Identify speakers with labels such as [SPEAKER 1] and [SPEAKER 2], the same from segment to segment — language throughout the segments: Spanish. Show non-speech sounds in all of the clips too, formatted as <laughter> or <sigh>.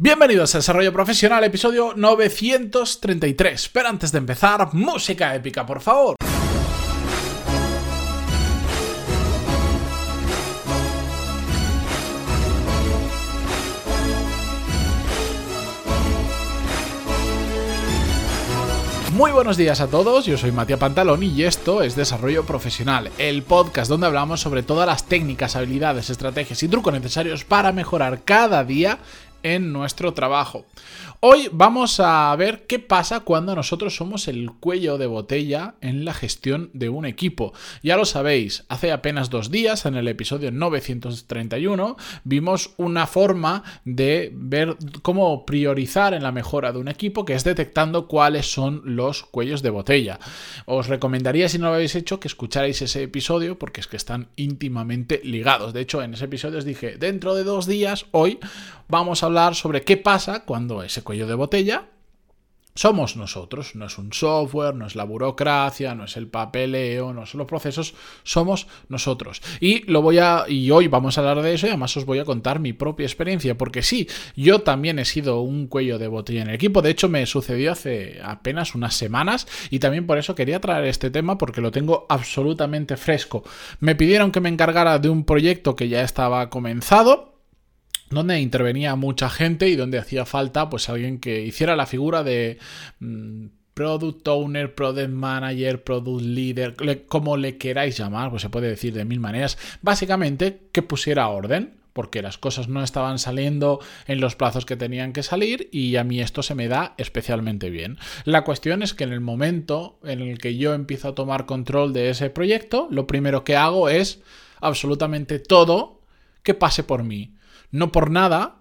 [SPEAKER 1] Bienvenidos a Desarrollo Profesional, episodio 933. Pero antes de empezar, música épica, por favor. Muy buenos días a todos, yo soy Matías Pantalón y esto es Desarrollo Profesional, el podcast donde hablamos sobre todas las técnicas, habilidades, estrategias y trucos necesarios para mejorar cada día en nuestro trabajo. Hoy vamos a ver qué pasa cuando nosotros somos el cuello de botella en la gestión de un equipo. Ya lo sabéis, hace apenas dos días, en el episodio 931, vimos una forma de ver cómo priorizar en la mejora de un equipo, que es detectando cuáles son los cuellos de botella. Os recomendaría, si no lo habéis hecho, que escucharais ese episodio, porque es que están íntimamente ligados. De hecho, en ese episodio os dije, dentro de dos días, hoy, vamos a hablar sobre qué pasa cuando ese cuello de botella somos nosotros, no es un software, no es la burocracia, no es el papeleo, no son los procesos, somos nosotros. Y lo voy a y hoy vamos a hablar de eso y además os voy a contar mi propia experiencia, porque sí, yo también he sido un cuello de botella en el equipo, de hecho me sucedió hace apenas unas semanas y también por eso quería traer este tema porque lo tengo absolutamente fresco. Me pidieron que me encargara de un proyecto que ya estaba comenzado donde intervenía mucha gente y donde hacía falta pues alguien que hiciera la figura de mm, product owner, product manager, product leader, como le queráis llamar, pues se puede decir de mil maneras, básicamente que pusiera orden porque las cosas no estaban saliendo en los plazos que tenían que salir y a mí esto se me da especialmente bien. La cuestión es que en el momento en el que yo empiezo a tomar control de ese proyecto, lo primero que hago es absolutamente todo que pase por mí no por nada,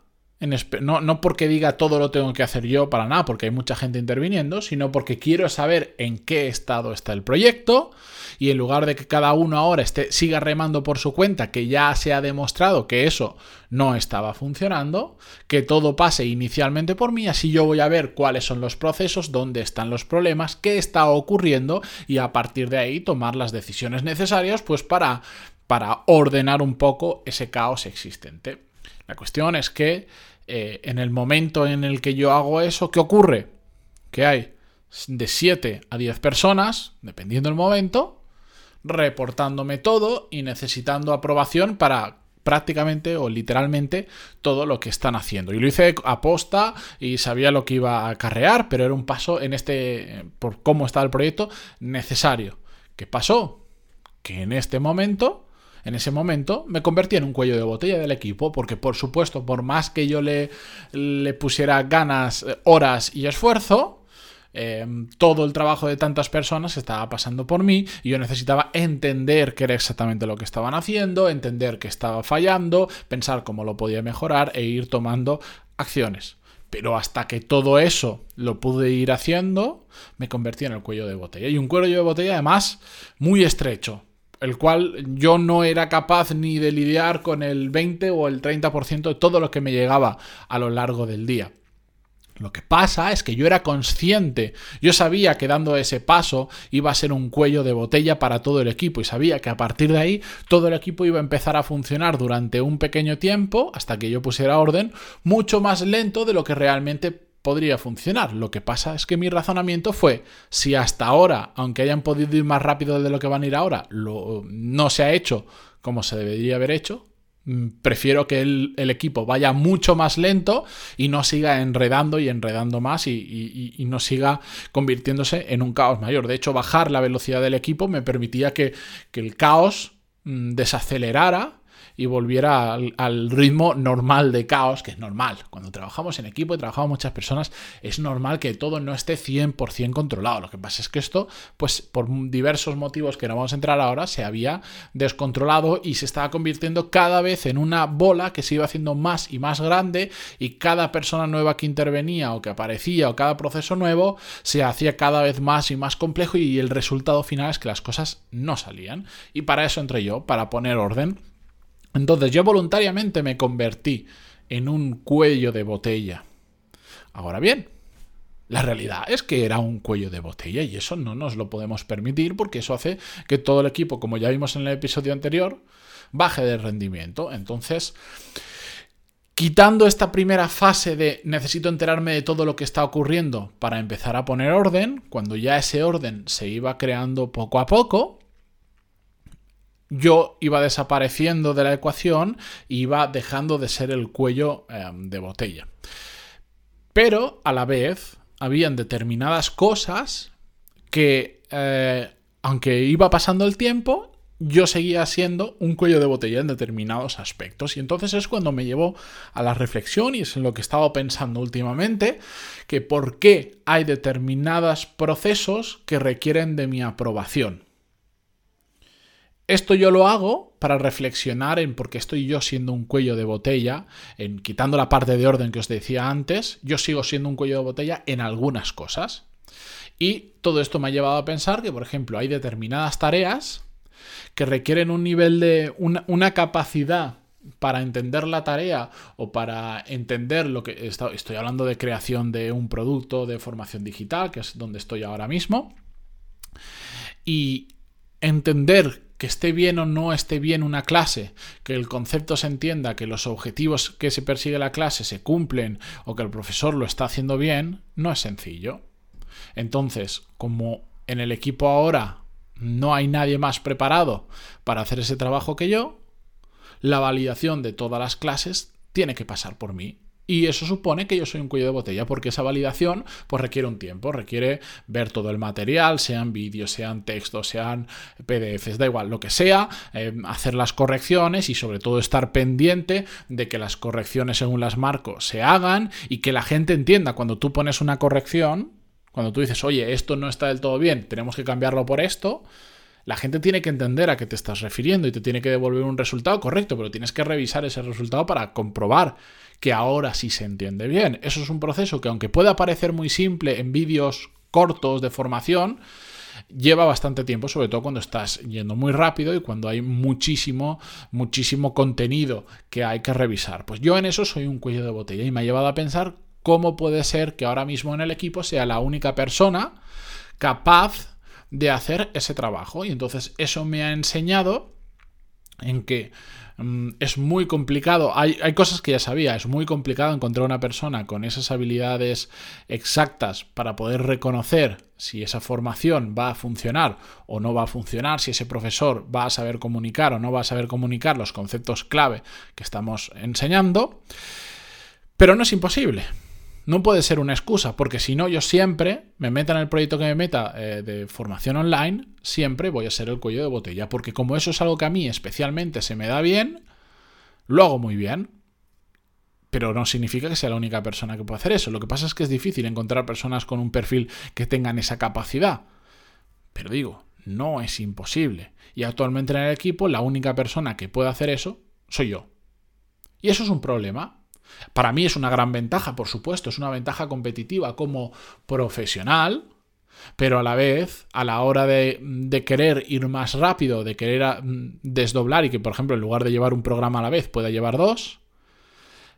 [SPEAKER 1] no, no, porque diga todo lo tengo que hacer yo para nada, porque hay mucha gente interviniendo, sino porque quiero saber en qué estado está el proyecto y en lugar de que cada uno ahora esté, siga remando por su cuenta, que ya se ha demostrado que eso no estaba funcionando, que todo pase inicialmente por mí, así yo voy a ver cuáles son los procesos, dónde están los problemas, qué está ocurriendo y a partir de ahí tomar las decisiones necesarias pues para, para ordenar un poco ese caos existente. La cuestión es que eh, en el momento en el que yo hago eso, ¿qué ocurre? Que hay de 7 a 10 personas, dependiendo del momento, reportándome todo y necesitando aprobación para prácticamente o literalmente todo lo que están haciendo. Y lo hice a posta y sabía lo que iba a acarrear, pero era un paso en este, por cómo estaba el proyecto, necesario. ¿Qué pasó? Que en este momento en ese momento me convertí en un cuello de botella del equipo, porque por supuesto, por más que yo le, pusiera ganas, eh, horas y esfuerzo, em, todo el trabajo de tantas personas estaba pasando por mí y yo necesitaba entender qué era exactamente lo que estaban haciendo, entender qué estaba fallando, pensar cómo lo podía mejorar e ir tomando acciones. Pero hasta que todo eso lo pude ir haciendo, me convertí en el cuello de botella. Y un cuello de botella además muy estrecho el cual yo no era capaz ni de lidiar con el 20 o el 30% de todo lo que me llegaba a lo largo del día. Lo que pasa es que yo era consciente, yo sabía que dando ese paso iba a ser un cuello de botella para todo el equipo y sabía que a partir de ahí todo el equipo iba a empezar a funcionar durante un pequeño tiempo, hasta que yo pusiera orden, mucho más lento de lo que realmente podría funcionar. Lo que pasa es que mi razonamiento fue, si hasta ahora, aunque hayan podido ir más rápido de lo que van a ir ahora, lo, no se ha hecho como se debería haber hecho, mm, prefiero que el, equipo vaya mucho más lento y no siga enredando y enredando más y, no siga convirtiéndose en un caos mayor. De hecho, bajar la velocidad del equipo me permitía que, el caos mm, desacelerara y volviera al, ritmo normal de caos, que es normal. Cuando trabajamos en equipo y trabajamos muchas personas, es normal que todo no esté 100% controlado. Lo que pasa es que esto, pues por diversos motivos que no vamos a entrar ahora, se había descontrolado y se estaba convirtiendo cada vez en una bola que se iba haciendo más y más grande y cada persona nueva que intervenía o que aparecía o cada proceso nuevo se hacía cada vez más y más complejo y el resultado final es que las cosas no salían. Y para eso entré yo, para poner orden entonces yo voluntariamente me convertí en un cuello de botella. Ahora bien, la realidad es que era un cuello de botella y eso no nos lo podemos permitir porque eso hace que todo el equipo, como ya vimos en el episodio anterior, baje de rendimiento. Entonces, Quitando esta primera fase de necesito enterarme de todo lo que está ocurriendo para empezar a poner orden, cuando ya ese orden se iba creando poco a poco, yo iba desapareciendo de la ecuación iba dejando de ser el cuello eh, de botella. Pero a la vez habían determinadas cosas que, eh, aunque iba pasando el tiempo, yo seguía siendo un cuello de botella en determinados aspectos. Y entonces es cuando me llevó a la reflexión, y es en lo que he estado pensando últimamente, que por qué hay determinados procesos que requieren de mi aprobación. Esto yo lo hago para reflexionar en por qué estoy yo siendo un cuello de botella, en quitando la parte de orden que os decía antes, yo sigo siendo un cuello de botella en algunas cosas. Y todo esto me ha llevado a pensar que, por ejemplo, hay determinadas tareas que requieren un nivel de una, capacidad para entender la tarea o para entender lo que estoy hablando de creación de un producto de formación digital, que es donde estoy ahora mismo, y entender que esté bien o no esté bien una clase, que el concepto se entienda, que los objetivos que se persigue la clase se cumplen o que el profesor lo está haciendo bien, no es sencillo. Entonces, como en el equipo ahora no hay nadie más preparado para hacer ese trabajo que yo, la validación de todas las clases tiene que pasar por mí. Y eso supone que yo soy un cuello de botella, porque esa validación pues, requiere un tiempo, requiere ver todo el material, sean vídeos, sean textos, sean PDFs, da igual, lo que sea, eh, hacer las correcciones y sobre todo estar pendiente de que las correcciones según las marcos se hagan y que la gente entienda. Cuando tú pones una corrección, cuando tú dices, oye, esto no está del todo bien, tenemos que cambiarlo por esto, la gente tiene que entender a qué te estás refiriendo y te tiene que devolver un resultado correcto, pero tienes que revisar ese resultado para comprobar que ahora sí se entiende bien. Eso es un proceso que aunque pueda parecer muy simple en vídeos cortos de formación, lleva bastante tiempo, sobre todo cuando estás yendo muy rápido y cuando hay muchísimo, muchísimo contenido que hay que revisar. Pues yo en eso soy un cuello de botella y me ha llevado a pensar ¿cómo puede ser que ahora mismo en el equipo sea la única persona capaz de hacer ese trabajo? Y entonces eso me ha enseñado en que mm, es muy complicado, hay, hay, cosas que ya sabía, es muy complicado encontrar una persona con esas habilidades exactas para poder reconocer si esa formación va a funcionar o no va a funcionar, si ese profesor va a saber comunicar o no va a saber comunicar los conceptos clave que estamos enseñando, pero no es imposible no puede ser una excusa, porque si no, yo siempre, me meta en el proyecto que me meta eh, de formación online, siempre voy a ser el cuello de botella, porque como eso es algo que a mí especialmente se me da bien, lo hago muy bien. Pero no significa que sea la única persona que pueda hacer eso. Lo que pasa es que es difícil encontrar personas con un perfil que tengan esa capacidad. Pero digo, no es imposible. Y actualmente en el equipo la única persona que puede hacer eso soy yo. Y eso es un problema, para mí es una gran ventaja, por supuesto, es una ventaja competitiva como profesional, pero a la vez, a la hora de, querer ir más rápido, de querer mm, desdoblar y que, por ejemplo, en lugar de llevar un programa a la vez pueda llevar dos,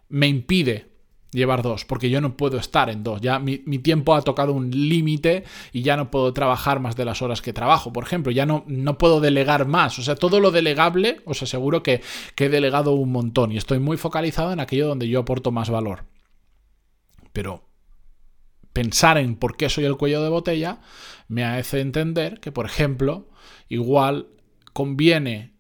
[SPEAKER 1] me impide llevar dos, porque yo no puedo estar en dos. Ya mi, tiempo ha tocado un límite y ya no puedo trabajar más de las horas que trabajo. Por ejemplo, ya no, no puedo delegar más. O sea, todo lo delegable, os aseguro que, que he delegado un montón y estoy muy focalizado en aquello donde yo aporto más valor. Pero pensar en por qué soy el cuello de botella me hace entender que, por ejemplo, igual conviene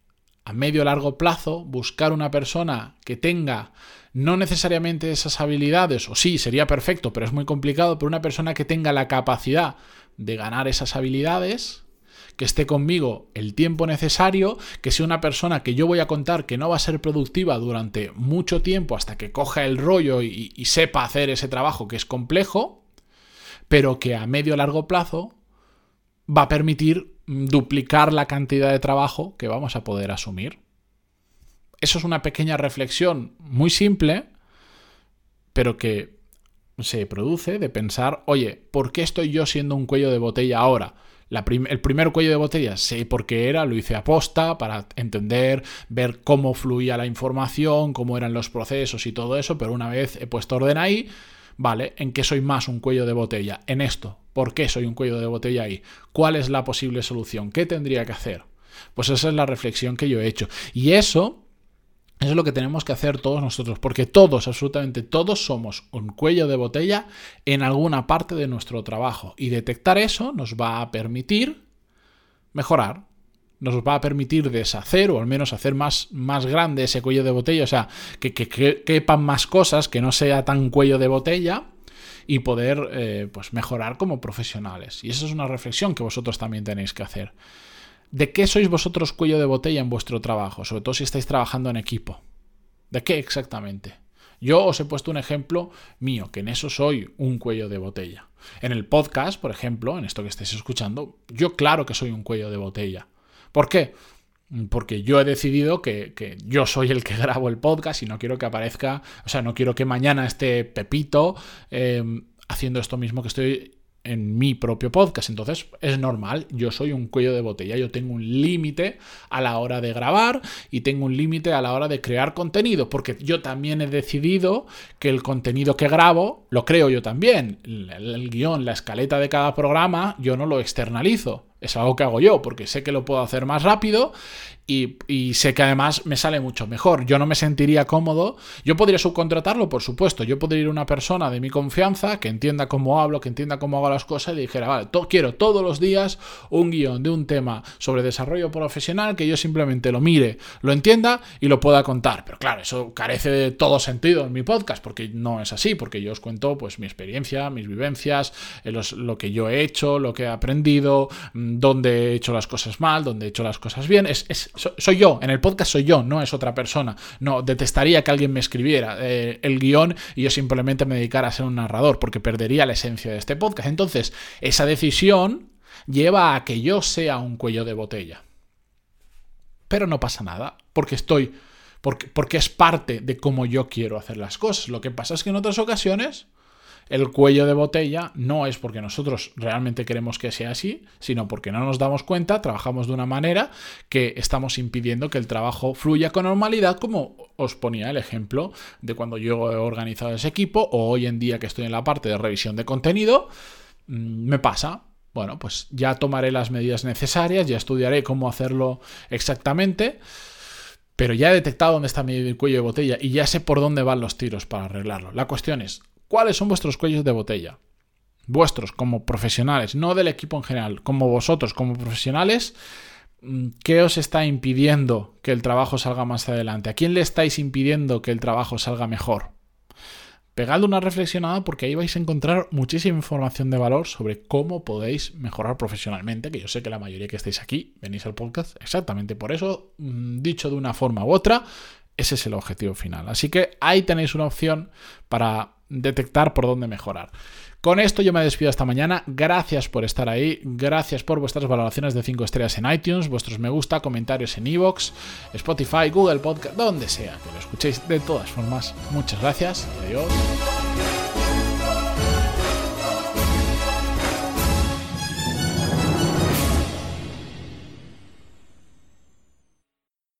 [SPEAKER 1] a medio largo plazo buscar una persona que tenga no necesariamente esas habilidades, o sí, sería perfecto, pero es muy complicado, pero una persona que tenga la capacidad de ganar esas habilidades, que esté conmigo el tiempo necesario, que sea una persona que yo voy a contar que no va a ser productiva durante mucho tiempo hasta que coja el rollo y, y sepa hacer ese trabajo que es complejo, pero que a medio o largo plazo va a permitir duplicar la cantidad de trabajo que vamos a poder asumir. Eso es una pequeña reflexión muy simple, pero que se produce de pensar, oye, ¿por qué estoy yo siendo un cuello de botella ahora? el primer cuello de botella sé por qué era, lo hice a posta para entender, ver cómo fluía la información, cómo eran los procesos y todo eso, pero una vez he puesto orden ahí, vale, ¿en qué soy más un cuello de botella? En esto. ¿Por qué soy un cuello de botella ahí? ¿Cuál es la posible solución? ¿Qué tendría que hacer? Pues esa es la reflexión que yo he hecho. Y eso Eso es lo que tenemos que hacer todos nosotros, porque todos, absolutamente todos, somos un cuello de botella en alguna parte de nuestro trabajo. Y detectar eso nos va a permitir mejorar, nos va a permitir deshacer o al menos hacer más, más grande ese cuello de botella, o sea, que, quepan más cosas, que no sea tan cuello de botella y poder eh, pues mejorar como profesionales. Y esa es una reflexión que vosotros también tenéis que hacer. ¿De qué sois vosotros cuello de botella en vuestro trabajo? Sobre todo si estáis trabajando en equipo. ¿De qué exactamente? Yo os he puesto un ejemplo mío, que en eso soy un cuello de botella. En el podcast, por ejemplo, en esto que estáis escuchando, yo claro que soy un cuello de botella. ¿Por qué? Porque yo he decidido que, yo soy el que <laughs> grabo el podcast y no quiero que aparezca, o sea, no quiero que mañana esté Pepito eh, haciendo esto mismo que estoy en mi propio podcast. Entonces es normal, yo soy un cuello de botella, yo tengo un límite a la hora de grabar y tengo un límite a la hora de crear contenido, porque yo también he decidido que el contenido que grabo lo creo yo también. el guion, la escaleta de cada programa, yo no lo externalizo es algo que hago yo, porque sé que lo puedo hacer más rápido y, sé que además me sale mucho mejor. Yo no me sentiría cómodo. Yo podría subcontratarlo, por supuesto. Yo podría ir a una persona de mi confianza que entienda cómo hablo, que entienda cómo hago las cosas y dijera, vale, quiero todos los días un guion de un tema sobre desarrollo profesional que yo simplemente lo mire, lo entienda y lo pueda contar. Pero claro, eso carece de todo sentido en mi podcast, porque no es así, porque yo os cuento pues mi experiencia, mis vivencias, eh, lo que yo he hecho, lo que he aprendido dónde he hecho las cosas mal, dónde he hecho las cosas bien. Es, soy yo, en el podcast soy yo, no es otra persona. No, detestaría que alguien me escribiera eh, el guion y yo simplemente me dedicara a ser un narrador, porque perdería la esencia de este podcast. Entonces, esa decisión lleva a que yo sea un cuello de botella. Pero no pasa nada, porque estoy... Porque, porque es parte de cómo yo quiero hacer las cosas. Lo que pasa es que en otras ocasiones el cuello de botella no es porque nosotros realmente queremos que sea así, sino porque no nos damos cuenta, trabajamos de una manera que estamos impidiendo que el trabajo fluya con normalidad, como os ponía el ejemplo de cuando yo he organizado ese equipo o hoy en día que estoy en la parte de revisión de contenido, mm, me pasa. Bueno, pues ya tomaré las medidas necesarias, ya estudiaré cómo hacerlo exactamente pero ya he detectado dónde está mi cuello de botella y ya sé por dónde van los tiros para arreglarlo. La cuestión es, ¿Cuáles son vuestros cuellos de botella? Vuestros como profesionales, no del equipo en general, como vosotros como profesionales, mm, ¿qué os está impidiendo que el trabajo salga más adelante? ¿A quién le estáis impidiendo que el trabajo salga mejor? Pegadle una reflexionada porque ahí vais a encontrar muchísima información de valor sobre cómo podéis mejorar profesionalmente, que yo sé que la mayoría que estáis aquí venís al podcast exactamente por eso, mm, dicho de una forma u otra, ese es el objetivo final. Así que ahí tenéis una opción para detectar por dónde mejorar. Con esto yo me despido hasta mañana. Gracias por estar ahí. Gracias por vuestras valoraciones de 5 estrellas en iTunes, vuestros me gusta, comentarios en iVoox, Spotify, Google Podcast, donde sea que lo escuchéis. De todas formas, muchas gracias adiós.